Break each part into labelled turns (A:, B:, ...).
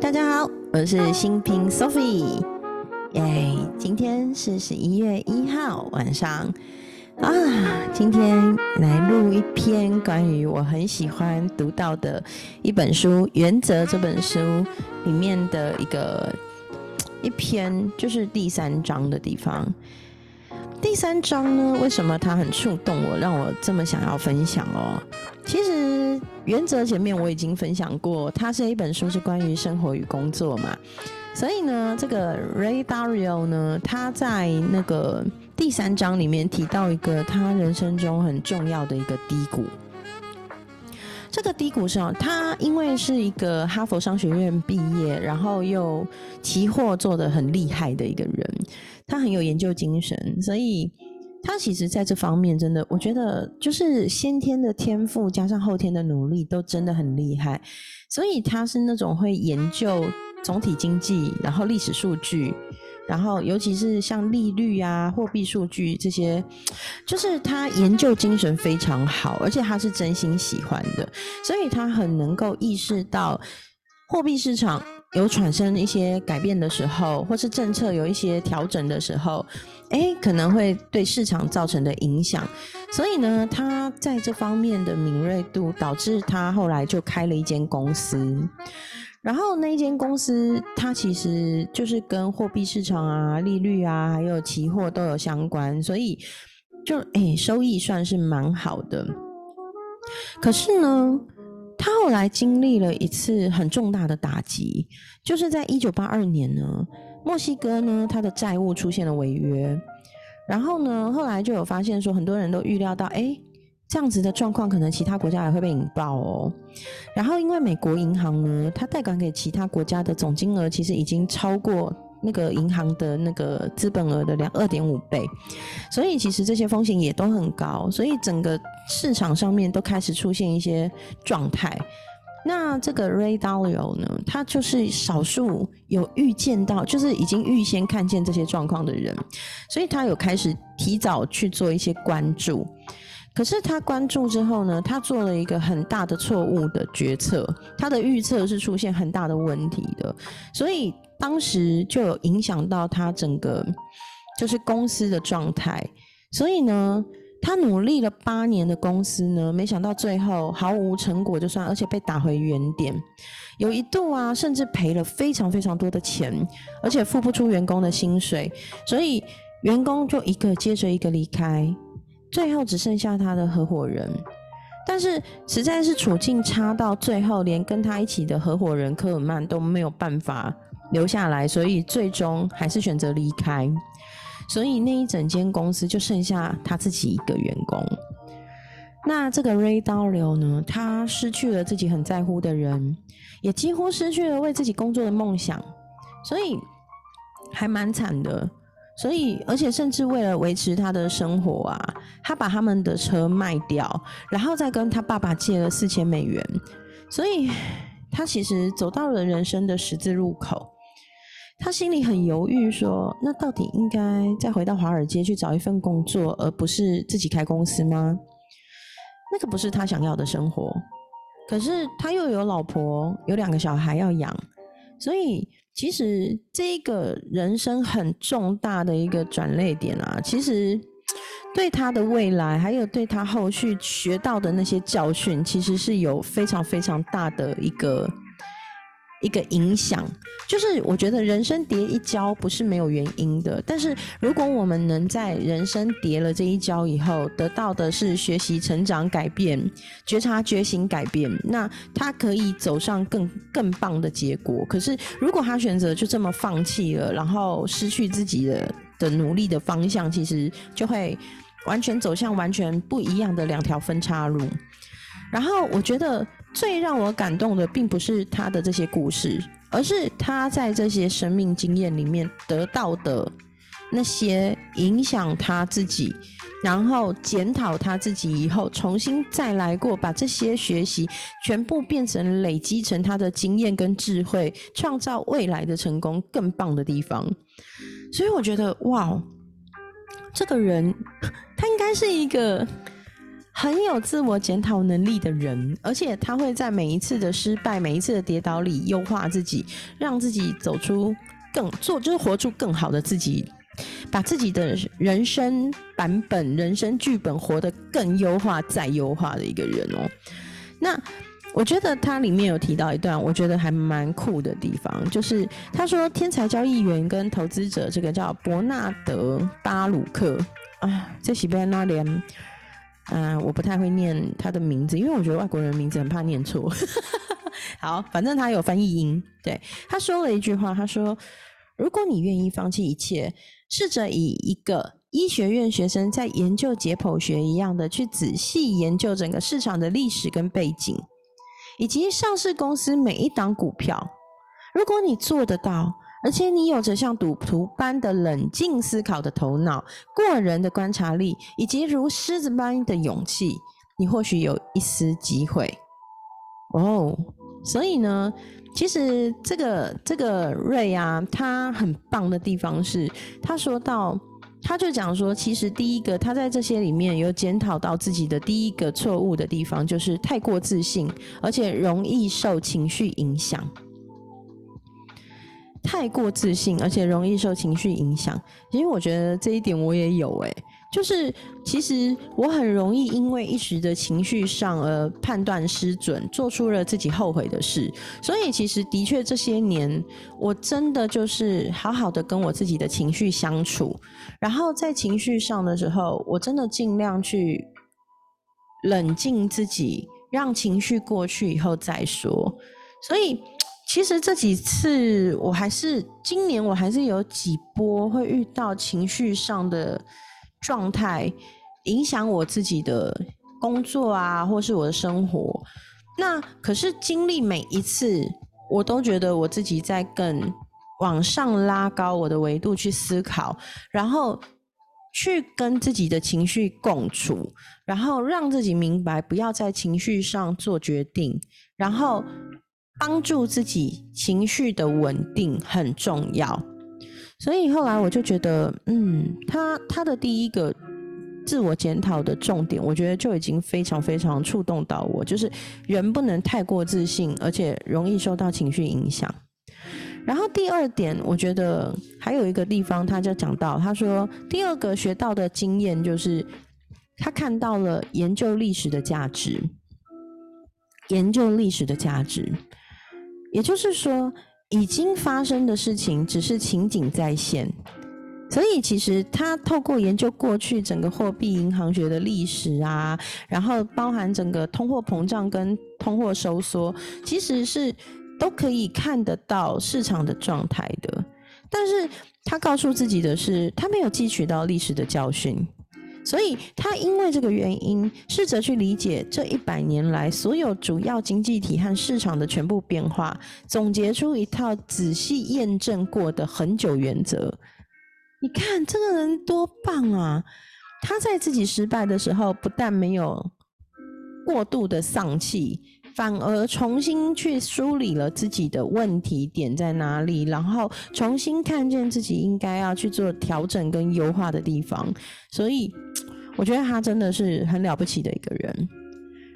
A: 大家好，我是新平 Sophie，耶！今天是十一月一号晚上啊，今天来录一篇关于我很喜欢读到的一本书《原则》这本书里面的一个一篇，就是第三章的地方。第三章呢，为什么它很触动我，让我这么想要分享哦？其实原则前面我已经分享过，它是一本书，是关于生活与工作嘛。所以呢，这个 Ray Dalio 呢，他在那个第三章里面提到一个他人生中很重要的一个低谷。这个低谷上，他因为是一个哈佛商学院毕业，然后又期货做的很厉害的一个人，他很有研究精神，所以他其实在这方面真的，我觉得就是先天的天赋加上后天的努力都真的很厉害，所以他是那种会研究总体经济，然后历史数据。然后，尤其是像利率啊、货币数据这些，就是他研究精神非常好，而且他是真心喜欢的，所以他很能够意识到货币市场有产生一些改变的时候，或是政策有一些调整的时候，哎，可能会对市场造成的影响。所以呢，他在这方面的敏锐度，导致他后来就开了一间公司。然后那一间公司，它其实就是跟货币市场啊、利率啊，还有期货都有相关，所以就诶收益算是蛮好的。可是呢，他后来经历了一次很重大的打击，就是在一九八二年呢，墨西哥呢，它的债务出现了违约，然后呢，后来就有发现说，很多人都预料到，哎。这样子的状况，可能其他国家也会被引爆哦。然后，因为美国银行呢，它贷款给其他国家的总金额，其实已经超过那个银行的那个资本额的两二点五倍，所以其实这些风险也都很高。所以整个市场上面都开始出现一些状态。那这个 Ray Dalio 呢，他就是少数有预见到，就是已经预先看见这些状况的人，所以他有开始提早去做一些关注。可是他关注之后呢，他做了一个很大的错误的决策，他的预测是出现很大的问题的，所以当时就有影响到他整个就是公司的状态。所以呢，他努力了八年的公司呢，没想到最后毫无成果就算，而且被打回原点。有一度啊，甚至赔了非常非常多的钱，而且付不出员工的薪水，所以员工就一个接着一个离开。最后只剩下他的合伙人，但是实在是处境差到最后，连跟他一起的合伙人科尔曼都没有办法留下来，所以最终还是选择离开。所以那一整间公司就剩下他自己一个员工。那这个 Ray Dalio 呢？他失去了自己很在乎的人，也几乎失去了为自己工作的梦想，所以还蛮惨的。所以，而且甚至为了维持他的生活啊，他把他们的车卖掉，然后再跟他爸爸借了四千美元。所以，他其实走到了人生的十字路口。他心里很犹豫，说：“那到底应该再回到华尔街去找一份工作，而不是自己开公司吗？”那个不是他想要的生活。可是他又有老婆，有两个小孩要养，所以。其实这一个人生很重大的一个转捩点啊，其实对他的未来，还有对他后续学到的那些教训，其实是有非常非常大的一个。一个影响，就是我觉得人生跌一跤不是没有原因的，但是如果我们能在人生跌了这一跤以后，得到的是学习、成长、改变、觉察、觉醒、改变，那他可以走上更更棒的结果。可是如果他选择就这么放弃了，然后失去自己的的努力的方向，其实就会完全走向完全不一样的两条分叉路。然后我觉得。最让我感动的，并不是他的这些故事，而是他在这些生命经验里面得到的那些影响他自己，然后检讨他自己以后，重新再来过，把这些学习全部变成累积成他的经验跟智慧，创造未来的成功更棒的地方。所以我觉得，哇，这个人他应该是一个。很有自我检讨能力的人，而且他会在每一次的失败、每一次的跌倒里优化自己，让自己走出更做，就是活出更好的自己，把自己的人生版本、人生剧本活得更优化、再优化的一个人哦。那我觉得他里面有提到一段，我觉得还蛮酷的地方，就是他说天才交易员跟投资者，这个叫伯纳德巴鲁克啊，这是边那连。啊，我不太会念他的名字，因为我觉得外国人名字很怕念错。好，反正他有翻译音。对，他说了一句话，他说：“如果你愿意放弃一切，试着以一个医学院学生在研究解剖学一样的去仔细研究整个市场的历史跟背景，以及上市公司每一档股票。如果你做得到。”而且你有着像赌徒般的冷静思考的头脑、过人的观察力，以及如狮子般的勇气，你或许有一丝机会。哦，所以呢，其实这个这个瑞啊，他很棒的地方是，他说到，他就讲说，其实第一个他在这些里面有检讨到自己的第一个错误的地方，就是太过自信，而且容易受情绪影响。太过自信，而且容易受情绪影响。因为我觉得这一点我也有诶，就是其实我很容易因为一时的情绪上而判断失准，做出了自己后悔的事。所以其实的确这些年，我真的就是好好的跟我自己的情绪相处，然后在情绪上的时候，我真的尽量去冷静自己，让情绪过去以后再说。所以。其实这几次，我还是今年我还是有几波会遇到情绪上的状态，影响我自己的工作啊，或是我的生活。那可是经历每一次，我都觉得我自己在更往上拉高我的维度去思考，然后去跟自己的情绪共处，然后让自己明白不要在情绪上做决定，然后。帮助自己情绪的稳定很重要，所以后来我就觉得，嗯，他他的第一个自我检讨的重点，我觉得就已经非常非常触动到我，就是人不能太过自信，而且容易受到情绪影响。然后第二点，我觉得还有一个地方，他就讲到，他说第二个学到的经验就是他看到了研究历史的价值，研究历史的价值。也就是说，已经发生的事情只是情景再现，所以其实他透过研究过去整个货币银行学的历史啊，然后包含整个通货膨胀跟通货收缩，其实是都可以看得到市场的状态的。但是他告诉自己的是，他没有汲取到历史的教训。所以他因为这个原因，试着去理解这一百年来所有主要经济体和市场的全部变化，总结出一套仔细验证过的恒久原则。你看这个人多棒啊！他在自己失败的时候，不但没有过度的丧气。反而重新去梳理了自己的问题点在哪里，然后重新看见自己应该要去做调整跟优化的地方。所以，我觉得他真的是很了不起的一个人。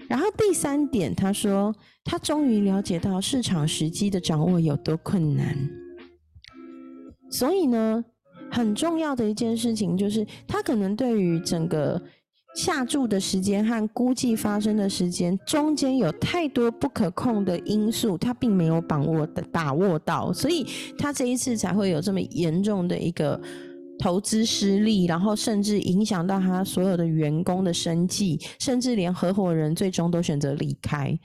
A: 然后第三点，他说他终于了解到市场时机的掌握有多困难。所以呢，很重要的一件事情就是，他可能对于整个。下注的时间和估计发生的时间中间有太多不可控的因素，他并没有把握的把握到，所以他这一次才会有这么严重的一个投资失利，然后甚至影响到他所有的员工的生计，甚至连合伙人最终都选择离开。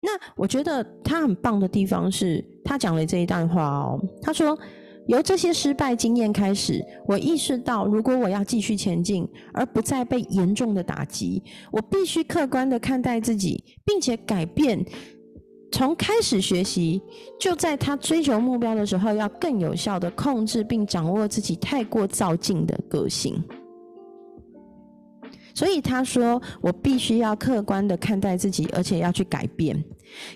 A: 那我觉得他很棒的地方是他讲了这一段话哦，他说。由这些失败经验开始，我意识到，如果我要继续前进，而不再被严重的打击，我必须客观的看待自己，并且改变。从开始学习，就在他追求目标的时候，要更有效的控制并掌握自己太过躁进的个性。所以他说，我必须要客观的看待自己，而且要去改变，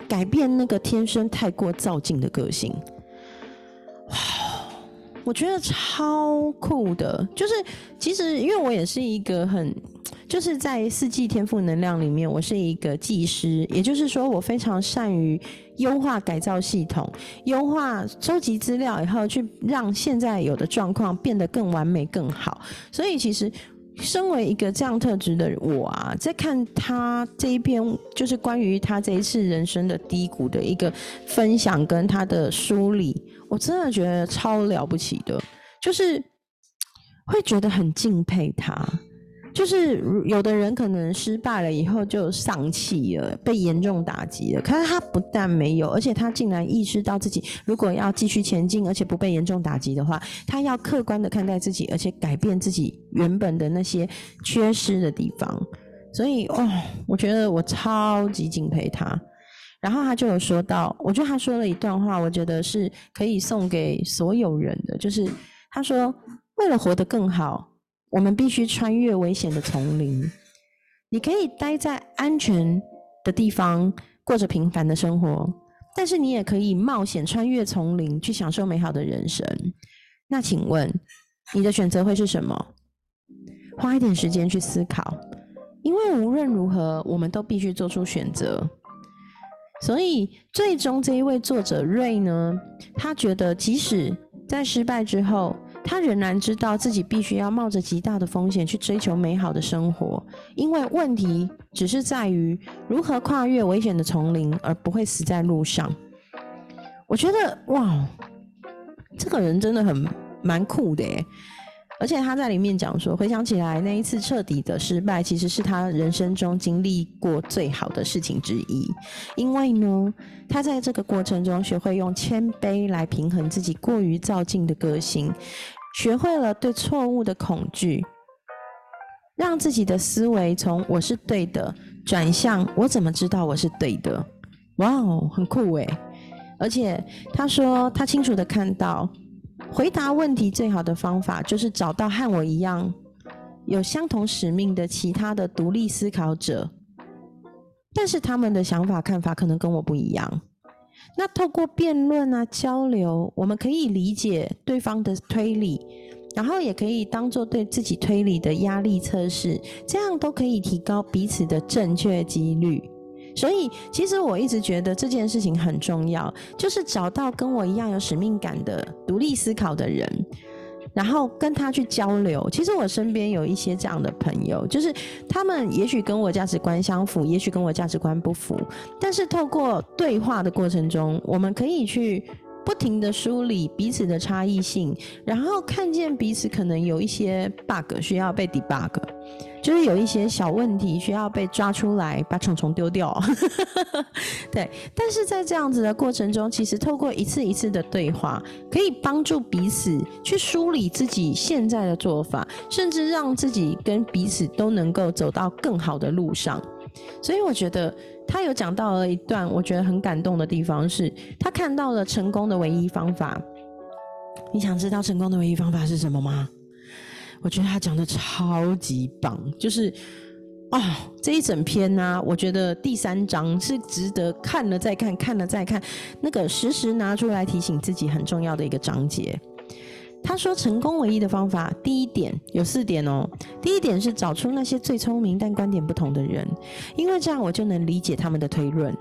A: 改变那个天生太过躁进的个性。哇！我觉得超酷的，就是其实因为我也是一个很就是在四季天赋能量里面，我是一个技师，也就是说，我非常善于优化改造系统，优化收集资料以后，去让现在有的状况变得更完美、更好。所以，其实身为一个这样特质的我啊，在看他这一篇，就是关于他这一次人生的低谷的一个分享跟他的梳理，我真的觉得超了不起的，就是会觉得很敬佩他。就是有的人可能失败了以后就丧气了，被严重打击了。可是他不但没有，而且他竟然意识到自己如果要继续前进，而且不被严重打击的话，他要客观的看待自己，而且改变自己原本的那些缺失的地方。所以哦，我觉得我超级敬佩他。然后他就有说到，我觉得他说了一段话，我觉得是可以送给所有人的，就是他说：“为了活得更好。”我们必须穿越危险的丛林。你可以待在安全的地方，过着平凡的生活，但是你也可以冒险穿越丛林，去享受美好的人生。那请问，你的选择会是什么？花一点时间去思考，因为无论如何，我们都必须做出选择。所以，最终这一位作者瑞呢，他觉得即使在失败之后，他仍然知道自己必须要冒着极大的风险去追求美好的生活，因为问题只是在于如何跨越危险的丛林而不会死在路上。我觉得哇，这个人真的很蛮酷的耶！而且他在里面讲说，回想起来那一次彻底的失败，其实是他人生中经历过最好的事情之一，因为呢，他在这个过程中学会用谦卑来平衡自己过于躁进的个性。学会了对错误的恐惧，让自己的思维从“我是对的”转向“我怎么知道我是对的”。哇哦，很酷诶！而且他说，他清楚的看到，回答问题最好的方法就是找到和我一样有相同使命的其他的独立思考者，但是他们的想法看法可能跟我不一样。那透过辩论啊交流，我们可以理解对方的推理，然后也可以当做对自己推理的压力测试，这样都可以提高彼此的正确几率。所以，其实我一直觉得这件事情很重要，就是找到跟我一样有使命感的独立思考的人。然后跟他去交流，其实我身边有一些这样的朋友，就是他们也许跟我价值观相符，也许跟我价值观不符，但是透过对话的过程中，我们可以去不停的梳理彼此的差异性，然后看见彼此可能有一些 bug 需要被 debug。就是有一些小问题需要被抓出来，把虫虫丢掉。对，但是在这样子的过程中，其实透过一次一次的对话，可以帮助彼此去梳理自己现在的做法，甚至让自己跟彼此都能够走到更好的路上。所以我觉得他有讲到了一段我觉得很感动的地方，是他看到了成功的唯一方法。你想知道成功的唯一方法是什么吗？我觉得他讲的超级棒，就是啊，这一整篇呢，我觉得第三章是值得看了再看，看了再看，那个时时拿出来提醒自己很重要的一个章节。他说，成功唯一的方法，第一点有四点哦。第一点是找出那些最聪明但观点不同的人，因为这样我就能理解他们的推论。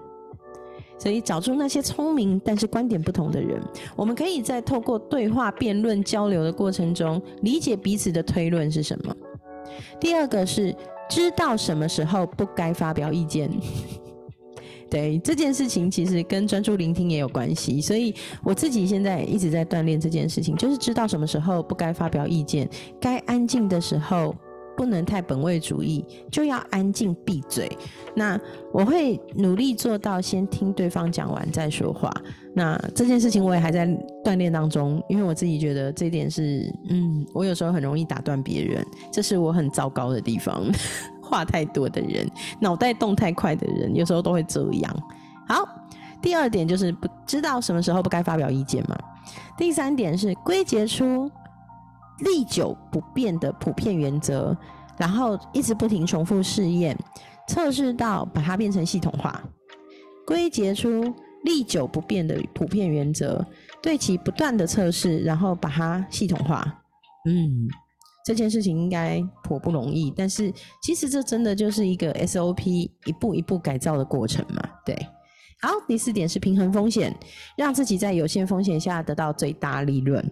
A: 所以找出那些聪明但是观点不同的人，我们可以在透过对话、辩论、交流的过程中，理解彼此的推论是什么。第二个是知道什么时候不该发表意见。对这件事情，其实跟专注聆听也有关系。所以我自己现在一直在锻炼这件事情，就是知道什么时候不该发表意见，该安静的时候。不能太本位主义，就要安静闭嘴。那我会努力做到先听对方讲完再说话。那这件事情我也还在锻炼当中，因为我自己觉得这点是，嗯，我有时候很容易打断别人，这是我很糟糕的地方。话太多的人，脑袋动太快的人，有时候都会这样。好，第二点就是不知道什么时候不该发表意见嘛。第三点是归结出。历久不变的普遍原则，然后一直不停重复试验，测试到把它变成系统化，归结出历久不变的普遍原则，对其不断的测试，然后把它系统化。嗯，这件事情应该颇不容易，但是其实这真的就是一个 SOP 一步一步改造的过程嘛。对，好，第四点是平衡风险，让自己在有限风险下得到最大利润，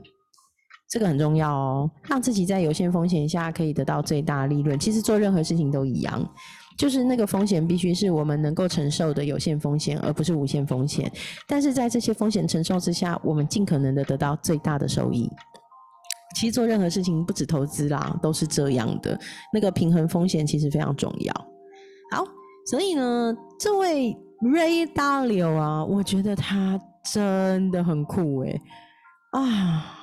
A: 这个很重要哦。让自己在有限风险下可以得到最大利润，其实做任何事情都一样，就是那个风险必须是我们能够承受的有限风险，而不是无限风险。但是在这些风险承受之下，我们尽可能的得到最大的收益。其实做任何事情不止投资啦，都是这样的。那个平衡风险其实非常重要。好，所以呢，这位 Ray Dalio 啊，我觉得他真的很酷诶。啊。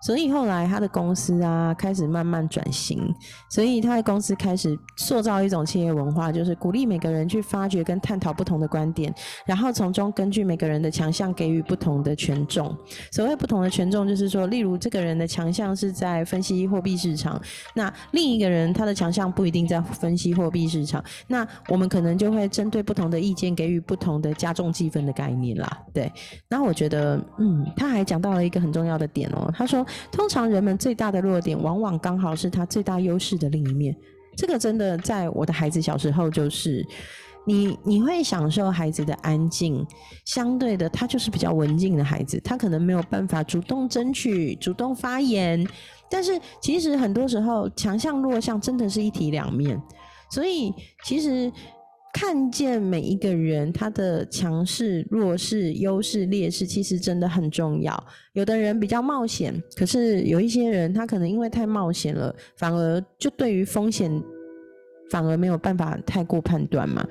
A: 所以后来他的公司啊开始慢慢转型，所以他的公司开始塑造一种企业文化，就是鼓励每个人去发掘跟探讨不同的观点，然后从中根据每个人的强项给予不同的权重。所谓不同的权重，就是说，例如这个人的强项是在分析货币市场，那另一个人他的强项不一定在分析货币市场，那我们可能就会针对不同的意见给予不同的加重计分的概念啦。对，那我觉得，嗯，他还讲到了一个很重要的点哦，他说。通常人们最大的弱点，往往刚好是他最大优势的另一面。这个真的在我的孩子小时候，就是你你会享受孩子的安静，相对的，他就是比较文静的孩子，他可能没有办法主动争取、主动发言。但是其实很多时候，强项弱项真的是一体两面，所以其实。看见每一个人他的强势、弱势、优势、劣势，其实真的很重要。有的人比较冒险，可是有一些人他可能因为太冒险了，反而就对于风险反而没有办法太过判断嘛。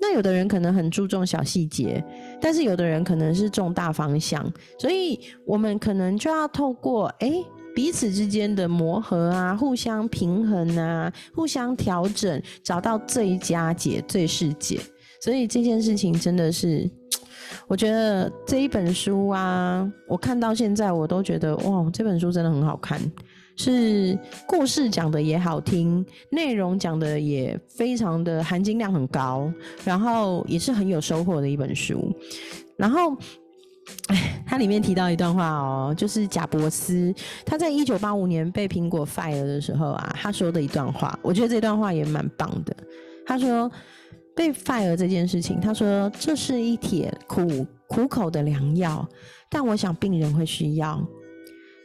A: 那有的人可能很注重小细节，但是有的人可能是重大方向，所以我们可能就要透过哎。彼此之间的磨合啊，互相平衡啊，互相调整，找到最佳解、最适解。所以这件事情真的是，我觉得这一本书啊，我看到现在我都觉得哇，这本书真的很好看，是故事讲的也好听，内容讲的也非常的含金量很高，然后也是很有收获的一本书，然后。哎，它里面提到一段话哦，就是贾伯斯他在一九八五年被苹果 fire 的时候啊，他说的一段话，我觉得这段话也蛮棒的。他说被 fire 这件事情，他说这是一帖苦苦口的良药，但我想病人会需要。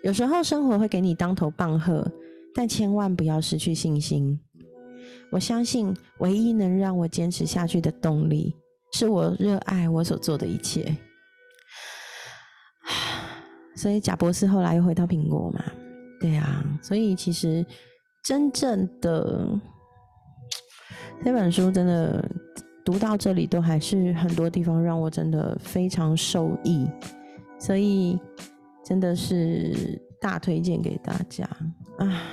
A: 有时候生活会给你当头棒喝，但千万不要失去信心。我相信唯一能让我坚持下去的动力，是我热爱我所做的一切。所以贾博士后来又回到苹果嘛？对啊，所以其实真正的 这本书真的读到这里，都还是很多地方让我真的非常受益，所以真的是大推荐给大家啊。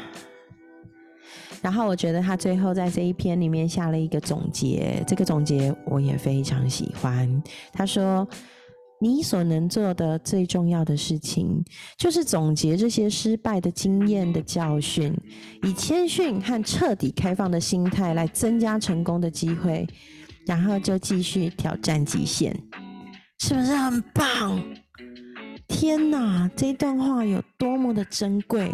A: 然后我觉得他最后在这一篇里面下了一个总结，这个总结我也非常喜欢。他说。你所能做的最重要的事情，就是总结这些失败的经验的教训，以谦逊和彻底开放的心态来增加成功的机会，然后就继续挑战极限，是不是很棒？天哪，这段话有多么的珍贵！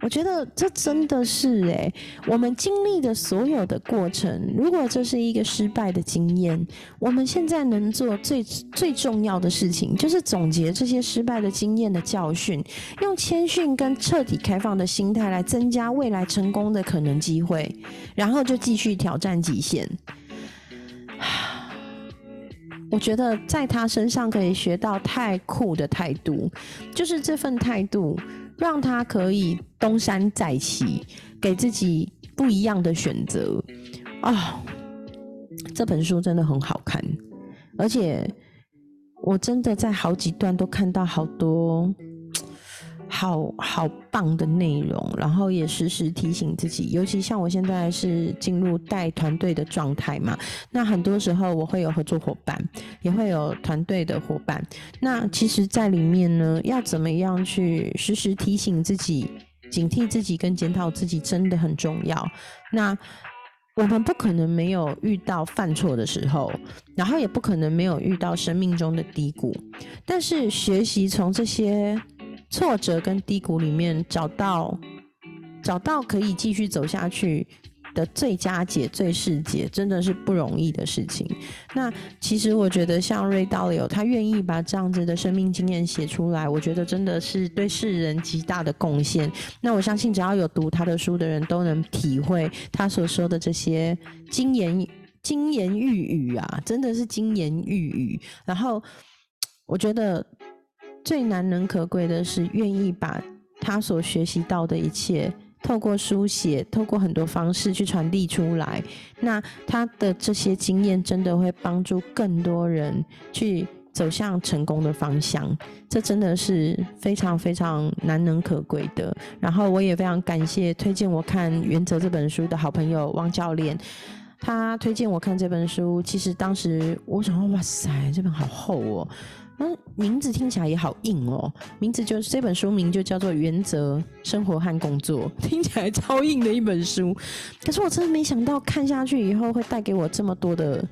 A: 我觉得这真的是诶，我们经历的所有的过程，如果这是一个失败的经验，我们现在能做最最重要的事情，就是总结这些失败的经验的教训，用谦逊跟彻底开放的心态来增加未来成功的可能机会，然后就继续挑战极限。我觉得在他身上可以学到太酷的态度，就是这份态度。让他可以东山再起，给自己不一样的选择啊！这本书真的很好看，而且我真的在好几段都看到好多。好好棒的内容，然后也时时提醒自己，尤其像我现在是进入带团队的状态嘛，那很多时候我会有合作伙伴，也会有团队的伙伴，那其实，在里面呢，要怎么样去时时提醒自己、警惕自己跟检讨自己，真的很重要。那我们不可能没有遇到犯错的时候，然后也不可能没有遇到生命中的低谷，但是学习从这些。挫折跟低谷里面找到找到可以继续走下去。的最佳解、最适解，真的是不容易的事情。那其实我觉得，像瑞道友，他愿意把这样子的生命经验写出来，我觉得真的是对世人极大的贡献。那我相信，只要有读他的书的人都能体会他所说的这些金言、金言玉语啊，真的是金言玉语。然后，我觉得最难能可贵的是，愿意把他所学习到的一切。透过书写，透过很多方式去传递出来，那他的这些经验真的会帮助更多人去走向成功的方向，这真的是非常非常难能可贵的。然后我也非常感谢推荐我看《原则》这本书的好朋友汪教练，他推荐我看这本书，其实当时我想说，哇塞，这本好厚哦。名字听起来也好硬哦，名字就是这本书名就叫做《原则生活和工作》，听起来超硬的一本书。可是我真的没想到看下去以后会带给我这么多的、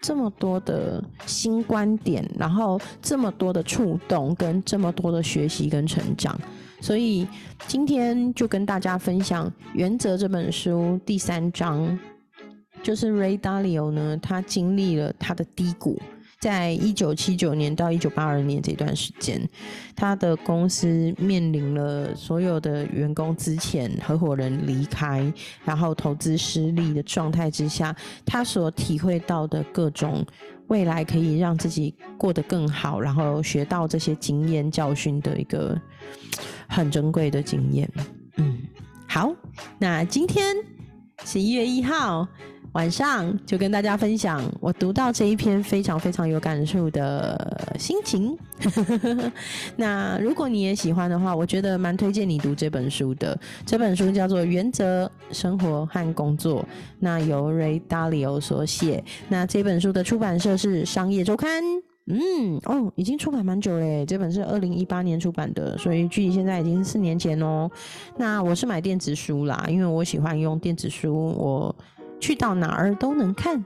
A: 这么多的新观点，然后这么多的触动，跟这么多的学习跟成长。所以今天就跟大家分享《原则》这本书第三章，就是 Ray Dalio 呢，他经历了他的低谷。在一九七九年到一九八二年这段时间，他的公司面临了所有的员工之前合伙人离开，然后投资失利的状态之下，他所体会到的各种未来可以让自己过得更好，然后学到这些经验教训的一个很珍贵的经验。嗯，好，那今天十一月一号。晚上就跟大家分享我读到这一篇非常非常有感触的心情。那如果你也喜欢的话，我觉得蛮推荐你读这本书的。这本书叫做《原则生活和工作》，那由 Ray Dalio 所写。那这本书的出版社是商业周刊。嗯，哦，已经出版蛮久嘞。这本是二零一八年出版的，所以距离现在已经四年前哦。那我是买电子书啦，因为我喜欢用电子书。我去到哪儿都能看，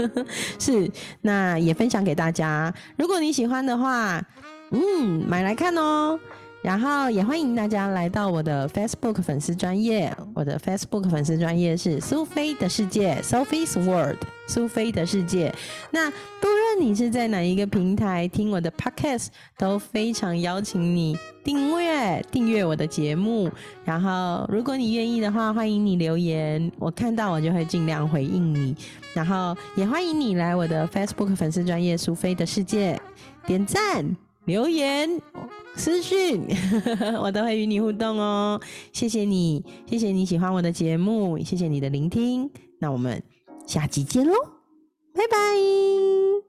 A: 是那也分享给大家。如果你喜欢的话，嗯，买来看哦。然后也欢迎大家来到我的 Facebook 粉丝专业，我的 Facebook 粉丝专业是苏菲的世界 （Sophie's World），苏菲的世界。那不你是在哪一个平台听我的 Podcast，都非常邀请你订阅订阅我的节目。然后如果你愿意的话，欢迎你留言，我看到我就会尽量回应你。然后也欢迎你来我的 Facebook 粉丝专业苏菲的世界点赞。留言、私讯，我都会与你互动哦。谢谢你，谢谢你喜欢我的节目，谢谢你的聆听。那我们下集见喽，拜拜。